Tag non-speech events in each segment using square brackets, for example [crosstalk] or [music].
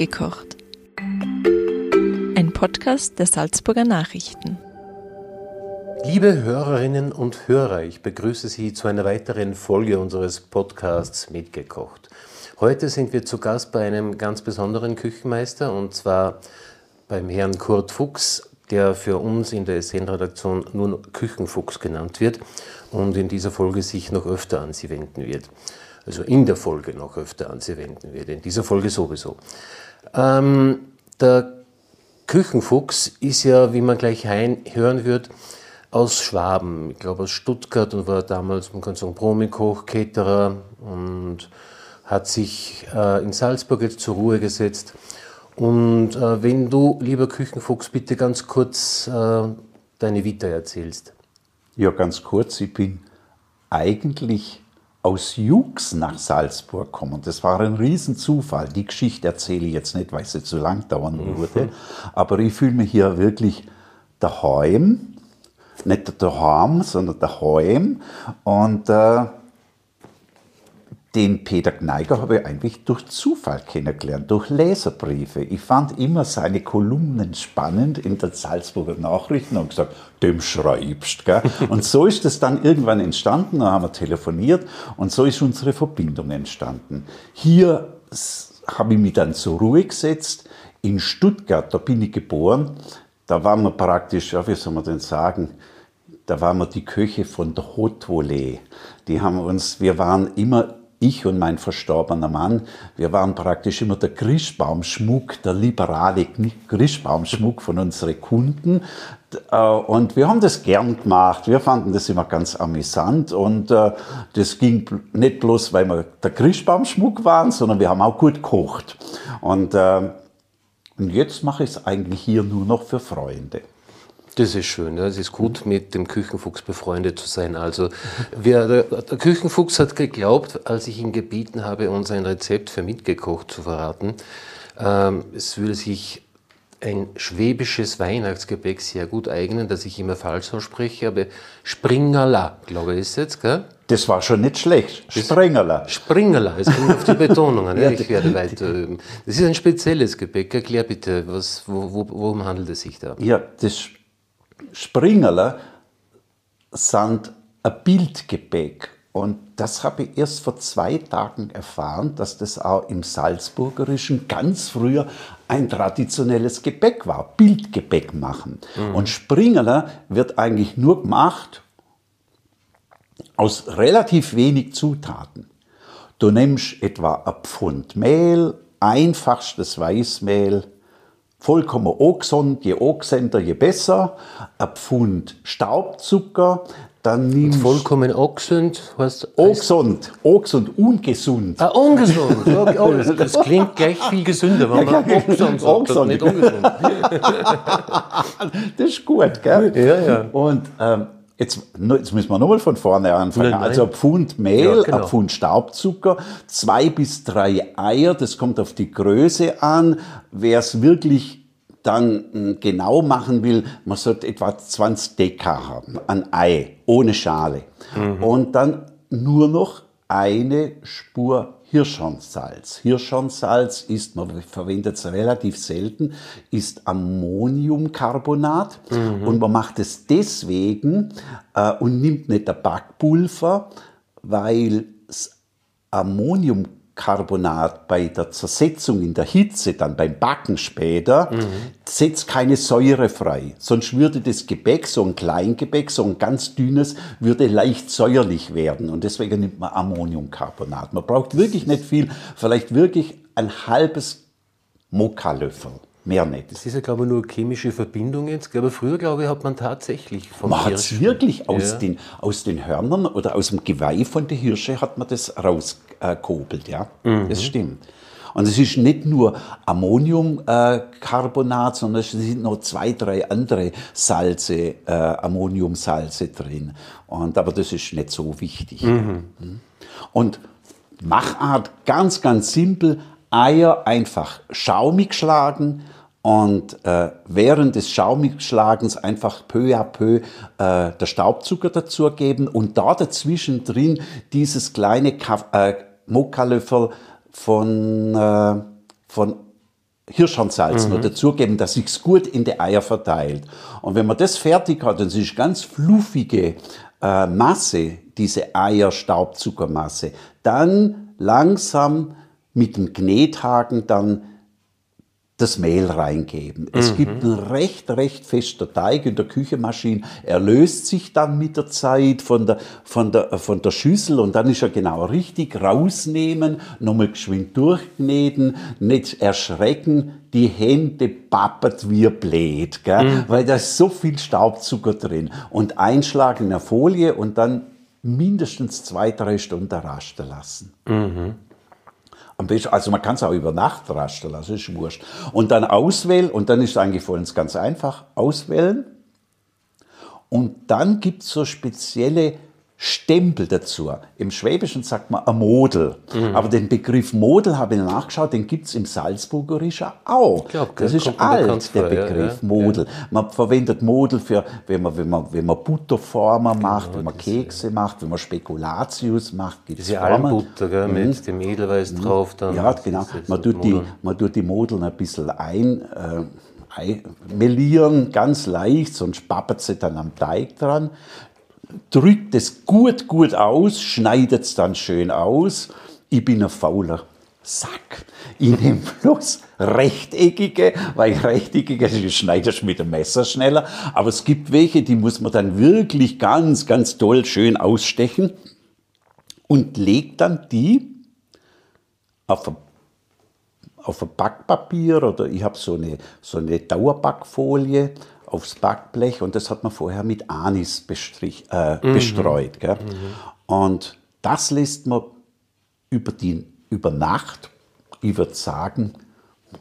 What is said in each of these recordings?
Mitgekocht. Ein Podcast der Salzburger Nachrichten. Liebe Hörerinnen und Hörer, ich begrüße Sie zu einer weiteren Folge unseres Podcasts Mitgekocht. Heute sind wir zu Gast bei einem ganz besonderen Küchenmeister und zwar beim Herrn Kurt Fuchs, der für uns in der SN-Redaktion nun Küchenfuchs genannt wird und in dieser Folge sich noch öfter an Sie wenden wird. Also in der Folge noch öfter an Sie wenden wird, in dieser Folge sowieso. Ähm, der Küchenfuchs ist ja, wie man gleich hören wird, aus Schwaben, ich glaube aus Stuttgart und war damals, man kann sagen, Promikoch, Caterer und hat sich äh, in Salzburg jetzt zur Ruhe gesetzt. Und äh, wenn du, lieber Küchenfuchs, bitte ganz kurz äh, deine Vita erzählst. Ja, ganz kurz. Ich bin eigentlich aus Jux nach Salzburg gekommen. Das war ein Riesenzufall. Die Geschichte erzähle ich jetzt nicht, weil sie zu lang dauern mhm. würde. Aber ich fühle mich hier wirklich daheim. Nicht daheim, sondern daheim. Und äh, den Peter Gneiger habe ich eigentlich durch Zufall kennengelernt, durch Leserbriefe. Ich fand immer seine Kolumnen spannend in den Salzburger Nachrichten und gesagt, dem schreibst. Gell? Und so ist es dann irgendwann entstanden, da haben wir telefoniert und so ist unsere Verbindung entstanden. Hier habe ich mich dann zur Ruhe gesetzt. In Stuttgart, da bin ich geboren, da waren wir praktisch, ja, wie soll man denn sagen, da waren wir die Köche von der Haute Volée. Die haben uns, wir waren immer ich und mein verstorbener Mann, wir waren praktisch immer der Christbaumschmuck, der liberale Christbaumschmuck von unseren Kunden. Äh, und wir haben das gern gemacht. Wir fanden das immer ganz amüsant. Und äh, das ging nicht bloß, weil wir der Christbaumschmuck waren, sondern wir haben auch gut gekocht. Und, äh, und jetzt mache ich es eigentlich hier nur noch für Freunde. Das ist schön. Ja. Es ist gut, mit dem Küchenfuchs befreundet zu sein. Also, wir, der, der, Küchenfuchs hat geglaubt, als ich ihn gebeten habe, uns ein Rezept für mitgekocht zu verraten, ähm, es würde sich ein schwäbisches Weihnachtsgebäck sehr gut eignen, das ich immer falsch ausspreche, aber Springerla, glaube ich, ist jetzt, gell? Das war schon nicht schlecht. Springerla. Springerla, es kommt auf die [laughs] Betonung an. ja, ich werde weiter üben. Das ist ein spezielles Gebäck. Erklär bitte, was, wo, wo, worum handelt es sich da? Ja, das Springerler sind ein Bildgebäck. Und das habe ich erst vor zwei Tagen erfahren, dass das auch im Salzburgerischen ganz früher ein traditionelles Gebäck war. Bildgebäck machen. Mhm. Und Springerler wird eigentlich nur gemacht aus relativ wenig Zutaten. Du nimmst etwa ein Pfund Mehl, einfachstes Weißmehl, vollkommen angesund, je angesender, je besser. Ein Pfund Staubzucker, dann nimmst du. vollkommen angesund heißt angesund, angesund, ungesund. Ah, ungesund. [laughs] Okay, oh, das, klingt gleich viel gesünder, wenn man ja, angesund sagt, nicht ungesund. [laughs] das ist gut, gell? Ja, ja. Und ähm, Jetzt, jetzt müssen wir nochmal von vorne anfangen. Nein, nein. Also ein Pfund Mehl, ja, genau. ein Pfund Staubzucker, zwei bis drei Eier, das kommt auf die Größe an. Wer es wirklich dann hm, genau machen will, man sollte etwa 20 Deka haben, ein Ei, ohne Schale. Mhm. Und dann nur noch eine Spur Hirschhornsalz. Hirschhornsalz ist, man verwendet es relativ selten, ist Ammoniumcarbonat mhm. und man macht es deswegen äh, und nimmt nicht der Backpulver, weil Ammoniumcarbonat Carbonat bei der Zersetzung in der Hitze, dann beim Backen später, mhm. setzt keine Säure frei. Sonst würde das Gebäck, so ein Kleingebäck, so ein ganz dünnes, würde leicht säuerlich werden. Und deswegen nimmt man Ammoniumcarbonat. Man braucht wirklich nicht viel, vielleicht wirklich ein halbes Mokka-Löffel. Mehr nicht. Das ist ja, glaube ich, nur chemische Verbindung jetzt. Aber früher, glaube ich, hat man tatsächlich vom Man hat es wirklich aus, ja. den, aus den Hörnern oder aus dem Geweih von der Hirsche hat man das rausgekobelt, ja. Mhm. Das stimmt. Und es ist nicht nur Ammoniumcarbonat, sondern es sind noch zwei, drei andere Salze, äh, Ammoniumsalze drin. Und, aber das ist nicht so wichtig. Mhm. Hm? Und Machart ganz, ganz simpel. Eier einfach schaumig schlagen und äh, während des Schaumigschlagens einfach peu à peu äh, der Staubzucker dazugeben und da dazwischen drin dieses kleine Kaff äh, Mokkalöffel von, äh, von Hirschhornsalz mhm. noch dazugeben, dass sich's gut in die Eier verteilt. Und wenn man das fertig hat, dann ist ganz fluffige äh, Masse, diese Eierstaubzuckermasse, dann langsam mit dem Knethaken dann das Mehl reingeben. Es mhm. gibt einen recht, recht fester Teig in der Küchenmaschine. Er löst sich dann mit der Zeit von der, von der, von der Schüssel und dann ist er genau richtig. Rausnehmen, nochmal geschwind durchkneten, nicht erschrecken, die Hände pappert wie blöd, gell? Mhm. weil da ist so viel Staubzucker drin. Und einschlagen in der Folie und dann mindestens zwei, drei Stunden rasten lassen. Mhm. Also man kann es auch über Nacht rasten lassen, ist wurscht. Und dann auswählen, und dann ist eigentlich für uns ganz einfach, auswählen. Und dann gibt es so spezielle Stempel dazu. Im Schwäbischen sagt man ein Model. Mhm. Aber den Begriff Model habe ich nachgeschaut, den gibt es im Salzburgerischen auch. Glaub, das ist alt, der Begriff ja, Model. Ja. Man verwendet Model für, wenn man, wenn man, wenn man Butterformer genau, macht, wenn man Kekse ja. macht, wenn man Spekulatius macht, gibt es Diese Almbutter gell, mhm. mit dem Edelweiß mhm. drauf. Dann ja, genau. Man tut, die, man tut die Modeln ein bisschen ein. Äh, melieren, ganz leicht, sonst pappert sie dann am Teig dran drückt es gut, gut aus, schneidet es dann schön aus. Ich bin ein fauler Sack. Ich nehme [laughs] bloß rechteckige, weil rechteckige schneidest du mit dem Messer schneller. Aber es gibt welche, die muss man dann wirklich ganz, ganz toll schön ausstechen und legt dann die auf ein, auf ein Backpapier oder ich habe so eine, so eine Dauerbackfolie aufs Backblech und das hat man vorher mit Anis äh, mhm. bestreut. Gell? Mhm. Und das lässt man über, die, über Nacht, ich würde sagen,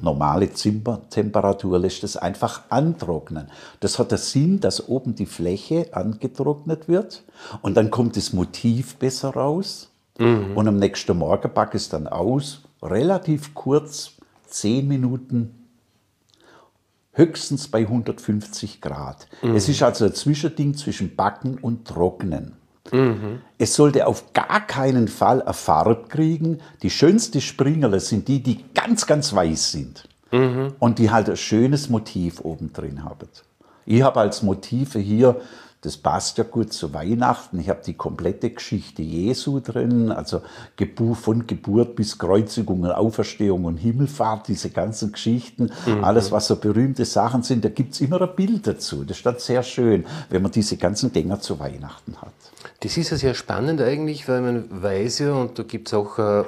normale Zimmertemperatur lässt es einfach antrocknen. Das hat den Sinn, dass oben die Fläche angetrocknet wird und dann kommt das Motiv besser raus. Mhm. Und am nächsten Morgen packe ich es dann aus, relativ kurz, zehn Minuten höchstens bei 150 Grad. Mhm. Es ist also ein Zwischending zwischen Backen und Trocknen. Mhm. Es sollte auf gar keinen Fall eine Farbe kriegen. Die schönsten Springerle sind die, die ganz, ganz weiß sind. Mhm. Und die halt ein schönes Motiv oben drin haben. Ich habe als Motive hier das passt ja gut zu Weihnachten. Ich habe die komplette Geschichte Jesu drin, also von Geburt bis Kreuzigung und Auferstehung und Himmelfahrt, diese ganzen Geschichten, mhm. alles, was so berühmte Sachen sind, da gibt es immer ein Bild dazu. Das ist dann sehr schön, wenn man diese ganzen Dinger zu Weihnachten hat. Das ist ja sehr spannend eigentlich, weil man weiß ja, und da gibt es auch äh,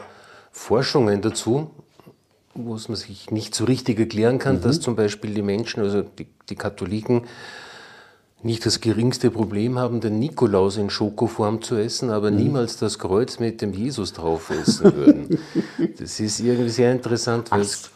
Forschungen dazu, wo es man sich nicht so richtig erklären kann, mhm. dass zum Beispiel die Menschen, also die, die Katholiken, nicht das geringste Problem haben, den Nikolaus in Schokoform zu essen, aber mhm. niemals das Kreuz mit dem Jesus drauf essen würden. [laughs] das ist irgendwie sehr interessant, weil es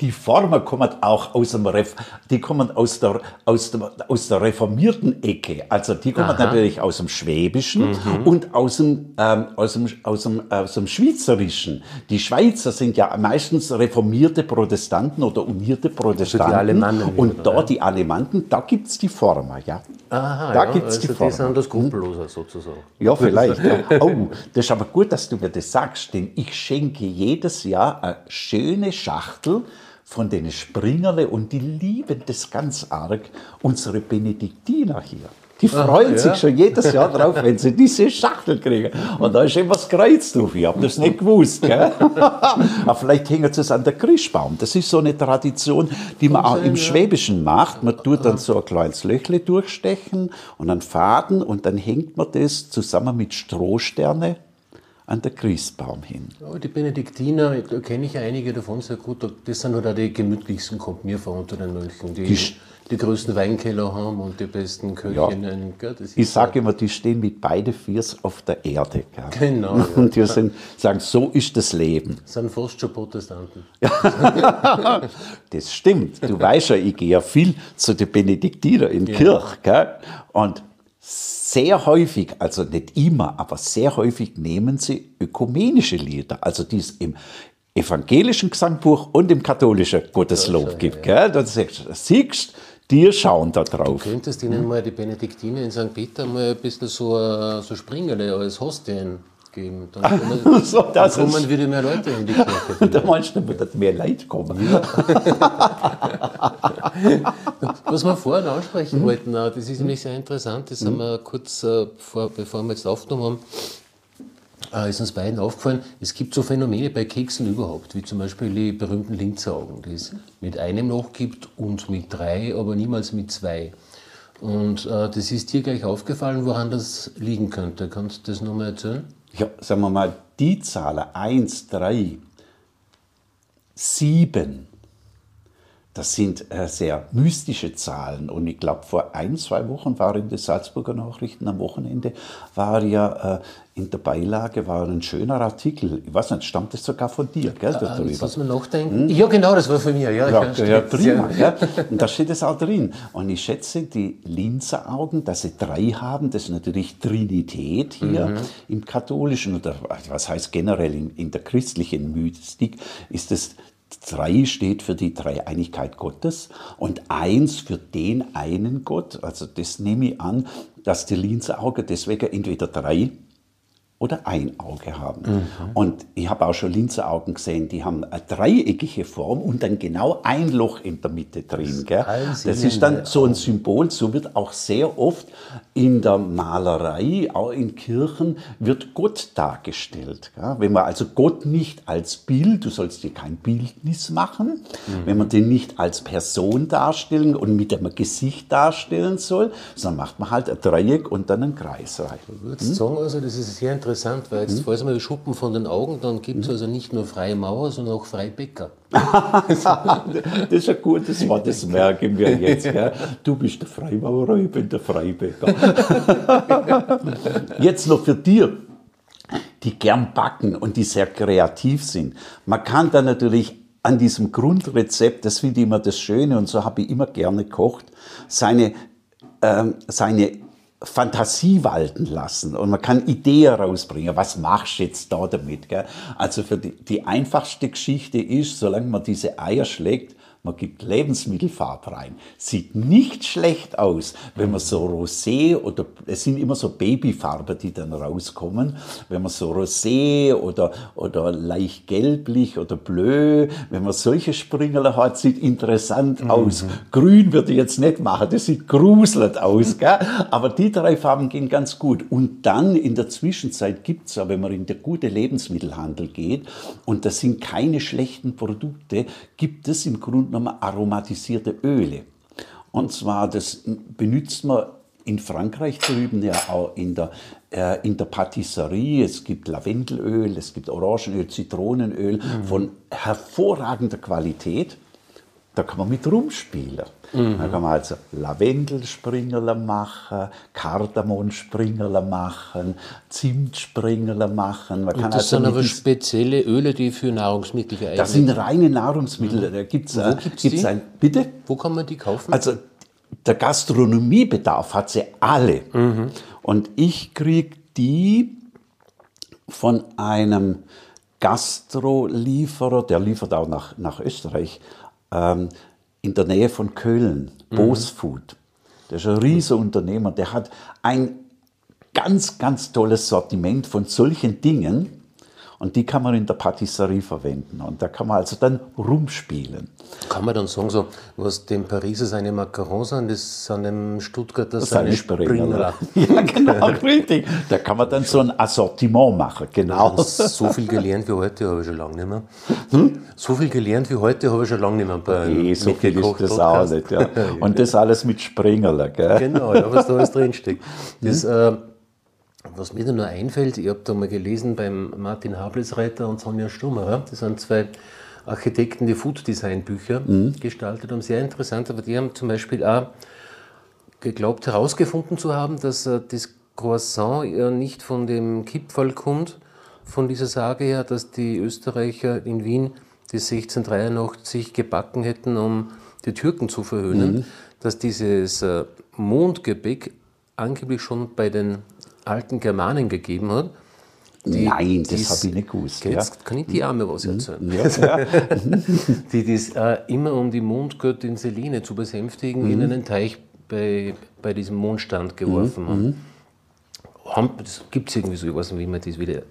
die Former kommen auch aus, dem Ref, die kommen aus, der, aus, dem, aus der reformierten Ecke. Also die kommen Aha. natürlich aus dem Schwäbischen mhm. und aus dem, ähm, aus, dem, aus, dem, aus dem Schweizerischen. Die Schweizer sind ja meistens reformierte Protestanten oder unierte Protestanten. Also die Alemannen. Und da die Alemanten, da gibt's die Former, ja. Aha, da ja, gibt's also die Former. Die sind das Skrupelloser sozusagen. Ja, vielleicht. ja. Oh, das ist aber gut, dass du mir das sagst, denn ich schenke jedes Jahr eine schöne Schachtel von den Springerle und die lieben das ganz arg, unsere Benediktiner hier. Die freuen Ach, sich ja. schon jedes Jahr drauf, wenn sie diese Schachtel kriegen. Und da ist etwas Kreuz drauf. Ich habe das nicht gewusst. Gell? [laughs] Aber vielleicht hängt es an der Christbaum. Das ist so eine Tradition, die man auch im Schwäbischen macht. Man tut dann so ein kleines Löchle durchstechen und einen Faden und dann hängt man das zusammen mit Strohsterne an der Christbaum hin. Ja, die Benediktiner, da kenne ich einige davon sehr gut. Das sind halt auch die gemütlichsten, kommt mir vor, unter den Mönchen, die die, die größten Weinkeller haben und die besten Köchinnen. Ja. ich sage immer, die stehen mit beide Viers auf der Erde. Gell? Genau. [laughs] Ja. Und die sind, sagen, so ist das Leben. Das sind fast schon Protestanten. [laughs] das stimmt. Du weißt ja, ich gehe ja viel zu den Benediktinern in ja. Kirche. Gell? Und sehr häufig, also nicht immer, aber sehr häufig nehmen sie ökumenische Lieder, also die es im evangelischen Gesangbuch und im katholischen Gotteslob gibt. Ja. Gell? Dann siehst, die schauen da drauf. Du könntest ihnen mal die Benediktine in St. Peter mal ein bisschen so, so Springerle als Hostien geben. [laughs] Dann kommen, so, dann kommen wieder mehr Leute in die [laughs] Kirche. da meinst du, dass mehr Leute kommen. Ja. [laughs] Was wir vorhin ansprechen mhm. wollten, das ist nämlich sehr interessant, das mhm. haben wir kurz, äh, vor, bevor wir jetzt aufgenommen haben, äh, ist uns beiden aufgefallen, es gibt so Phänomene bei Keksen überhaupt, wie zum Beispiel die berühmten Linzaugen, die es mit einem noch gibt und mit drei, aber niemals mit zwei. Und äh, das ist dir gleich aufgefallen, woran das liegen könnte. Kannst du das nochmal erzählen? Ja, sagen wir mal, die Zahlen 1, 3, 7, das sind äh, sehr mystische Zahlen. Und ich glaube, vor ein, zwei Wochen war in den Salzburger Nachrichten am Wochenende, war ja äh, in der Beilage war ein schöner Artikel. Ich weiß nicht, stammt das sogar von dir, gell? Äh, darüber. Lass mal nachdenken. Hm? Ja, genau, das war von mir. Ja, ja, ja, ja prima. Ja. Und da steht es auch drin. Und ich schätze, die Linzeraugen, dass sie drei haben, das ist natürlich Trinität hier mhm. im katholischen oder was heißt generell in, in der christlichen Mystik, ist es Drei steht für die Dreieinigkeit Gottes und eins für den einen Gott. Also das nehme ich an, dass die Linzauge deswegen entweder drei oder ein Auge haben. Mhm. Und ich habe auch schon Linzeraugen gesehen, die haben eine dreieckige Form und dann genau ein Loch in der Mitte drin. Gell? Das ist dann so ein Symbol, so wird auch sehr oft in der Malerei, auch in Kirchen, wird Gott dargestellt. Gell? Wenn man also Gott nicht als Bild, du sollst dir kein Bildnis machen, mhm. wenn man den nicht als Person darstellen und mit einem Gesicht darstellen soll, sondern macht man halt ein Dreieck und dann einen Kreis rein. Du würdest hm? sagen, also das ist sehr interessant interessant, weil jetzt, hm? falls man die Schuppen von den Augen, dann gibt es hm? also nicht nur freie Mauer, sondern auch freie Bäcker. [laughs] das ist ein gutes Wort, das merken wir jetzt. Gell? Du bist der Freimaurer, ich bin der Freibäcker. [laughs] jetzt noch für dir, die gern backen und die sehr kreativ sind. Man kann da natürlich an diesem Grundrezept, das finde ich immer das Schöne und so habe ich immer gerne gekocht, seine, ähm, seine Fantasie walten lassen und man kann Ideen rausbringen. Was machst du jetzt da damit? Gell? Also für die, die einfachste Geschichte ist, solange man diese Eier schlägt, man gibt Lebensmittelfarbe rein. Sieht nicht schlecht aus, wenn man so Rosé oder es sind immer so Babyfarben, die dann rauskommen. Wenn man so Rosé oder, oder leicht gelblich oder bleu, wenn man solche Springerle hat, sieht interessant mhm. aus. Grün würde ich jetzt nicht machen, das sieht gruselnd aus. [laughs] Gell? Aber die drei Farben gehen ganz gut. Und dann in der Zwischenzeit gibt es ja, wenn man in der gute Lebensmittelhandel geht, und das sind keine schlechten Produkte, gibt es im Grunde genommen aromatisierte Öle. Und zwar, das benutzt man in Frankreich drüben ja auch in der, äh, in der Patisserie. Es gibt Lavendelöl, es gibt Orangenöl, Zitronenöl mhm. von hervorragender Qualität. Da kann man mit rumspielen. Mhm. Da kann man also Lavendelspringerle machen, Kardamonspringerle machen, Zimtspringerle machen. Man Und das also sind aber spezielle Öle, die für Nahrungsmittel geeignet sind? Das sind reine Nahrungsmittel. Mhm. Da gibt's, Wo gibt's, gibt's die? Ein, bitte? Wo kann man die kaufen? Also der Gastronomiebedarf hat sie alle. Mhm. Und ich kriege die von einem Gastrolieferer, der liefert auch nach, nach Österreich, ähm, in der Nähe von Köln, mhm. Bosfood. Der ist ein riesiger Unternehmer, der hat ein ganz, ganz tolles Sortiment von solchen Dingen, und die kann man in der Patisserie verwenden. Und da kann man also dann rumspielen. Kann man dann sagen, so, was dem Pariser seine Macarons sind, das sind dem Stuttgarter seine, seine Springer. [laughs] Ja, genau, [laughs] richtig. Da kann man dann so ein Assortiment machen, genau. So viel gelernt wie heute habe ich schon lange nicht mehr. Hm? So viel gelernt wie heute habe ich schon lange nicht mehr bei nee, so viel ist das auch nicht. Ja. [laughs] Und das alles mit Springerler. Gell? Genau, ja, was da alles drinsteckt. Das, hm? äh, was mir da nur einfällt, ich habe da mal gelesen beim Martin Hablesreiter und Sonja Stummer, das sind zwei Architekten, die Food Design Bücher mhm. gestaltet haben, sehr interessant, aber die haben zum Beispiel auch geglaubt herausgefunden zu haben, dass äh, das Croissant ja nicht von dem Kipferl kommt, von dieser Sage her, dass die Österreicher in Wien das 1683 gebacken hätten, um die Türken zu verhöhnen, mhm. dass dieses äh, Mondgebäck angeblich schon bei den alten Germanen gegeben hat. Die, Nein, das habe ich nicht gewusst. Jetzt ja. kann ich die Arme was erzählen. Ja. [laughs] die das äh, immer um die Mondgöttin Selene zu besänftigen, mhm. in einen Teich bei, bei diesem Mondstand geworfen mhm. haben. Oh, gibt es irgendwie so, ich weiß nicht, wie man das wieder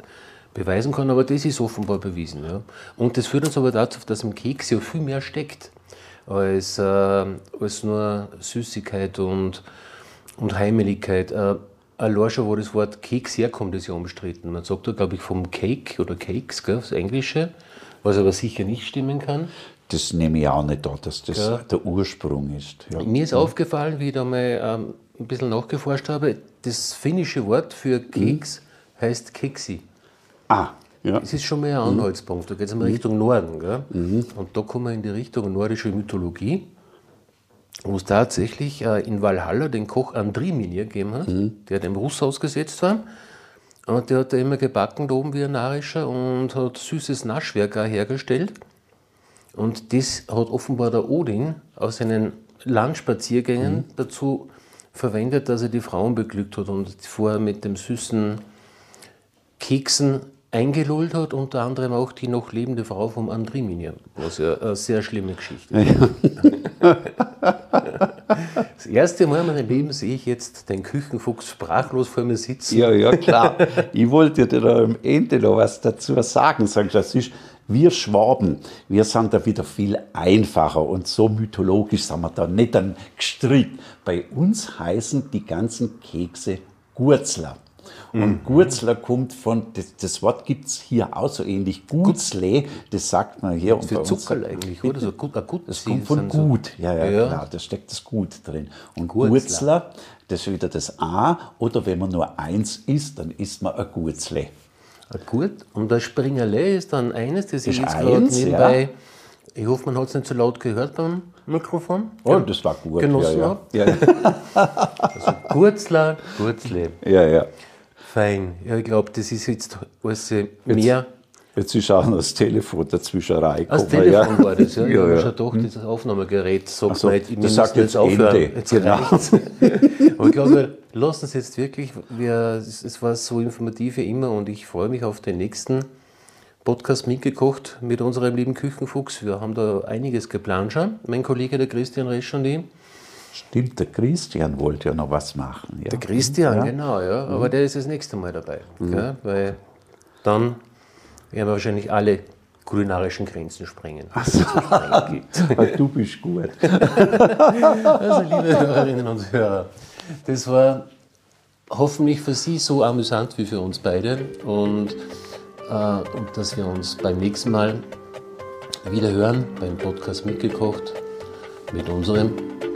beweisen kann, aber das ist offenbar bewiesen. Ja. Und das führt uns aber dazu, dass im Keks ja viel mehr steckt als, äh, als nur Süßigkeit und, und Heimeligkeit. Äh, allein schon, wo das Wort Keks herkommt, ist ja umstritten. Man sagt da, glaube ich, vom Cake oder Cakes, gell, das Englische, was aber sicher nicht stimmen kann. Das nehme ich auch nicht an, dass das ja. der Ursprung ist. Ja. Mir ist ja. aufgefallen, wie ich da mal ähm, ein bisschen nachgeforscht habe, das finnische Wort für Keks mhm. heißt Keksi. Ah, ja. Das ist schon mehr ein Anhaltspunkt. Da geht es in Richtung Norden. Gell? Mhm. Und da kommen wir in die Richtung nordische Mythologie, wo es tatsächlich äh, in Valhalla den Koch Andrimir gegeben hat, mhm. der dem Russ ausgesetzt war. Und der hat da immer gebacken da oben wie ein Narischer und hat süßes Naschwerk auch hergestellt. Und das hat offenbar der Odin aus seinen Landspaziergängen mhm. dazu verwendet, dass er die Frauen beglückt hat und vorher mit dem süßen Keksen eingelullt hat, unter anderem auch die noch lebende Frau vom Andrimir, was ja eine sehr schlimme Geschichte ist. Ja. [laughs] [laughs] Das erste Mal in meinem Leben sehe ich jetzt den Küchenfuchs sprachlos vor mir sitzen. Ja, ja, klar. Ich wollte dir da am Ende noch was dazu sagen. Sagen, das ist, wir Schwaben, wir sind da wieder viel einfacher und so mythologisch sind wir da nicht dann gestrickt. Bei uns heißen die ganzen Kekse Gurzler. Und mhm. Gurzler kommt von, das, das Wort gibt es hier auch so ähnlich, Gutzle, das sagt man hier. Für Zuckerl eigentlich, oder? So gut, gut, das kommt von Gut, so. ja, ja, ja, klar, da steckt das Gut drin. Und Gurzler. Das ist wieder das A, oder wenn man nur eins isst, dann isst man ein Gurzle. Gut, und das Springerle ist dann eines, das ich jetzt gerade nebenbei, ja. ich hoffe, man hat es nicht so laut gehört beim Mikrofon. Oh, das war gut. Genossen ja, ja. ja. [laughs] also Gurzler, Gurzle. Ja, ja. Fein. Ja, ich glaube, das ist jetzt alles mehr. Jetzt, ist auch noch das Telefon dazwischen reingekommen. Das Telefon ja. war das, ja. [laughs] ja, ja. schon doch das Aufnahmegerät sagt so, nicht, das sagt jetzt aufhören. Ende. Jetzt genau. [laughs] Aber ich glaube, lassen es jetzt wirklich. Wir, es war so informativ wie immer und ich freue mich auf den nächsten Podcast mitgekocht mit unserem lieben Küchenfuchs. Wir haben da einiges geplant schon, mein Kollege der Christian Resch und ich. Stimmt, der Christian wollte ja noch was machen. Ja. Der Christian, ja. genau, ja. Aber mhm. der ist das nächste Mal dabei. Mhm. Weil dann werden wir wahrscheinlich alle kulinarischen Grenzen sprengen. So. [laughs] du bist gut. [laughs] also, liebe Hörerinnen und Hörer, das war hoffentlich für Sie so amüsant wie für uns beide. Und, äh, und dass wir uns beim nächsten Mal wieder hören beim Podcast mitgekocht mit unserem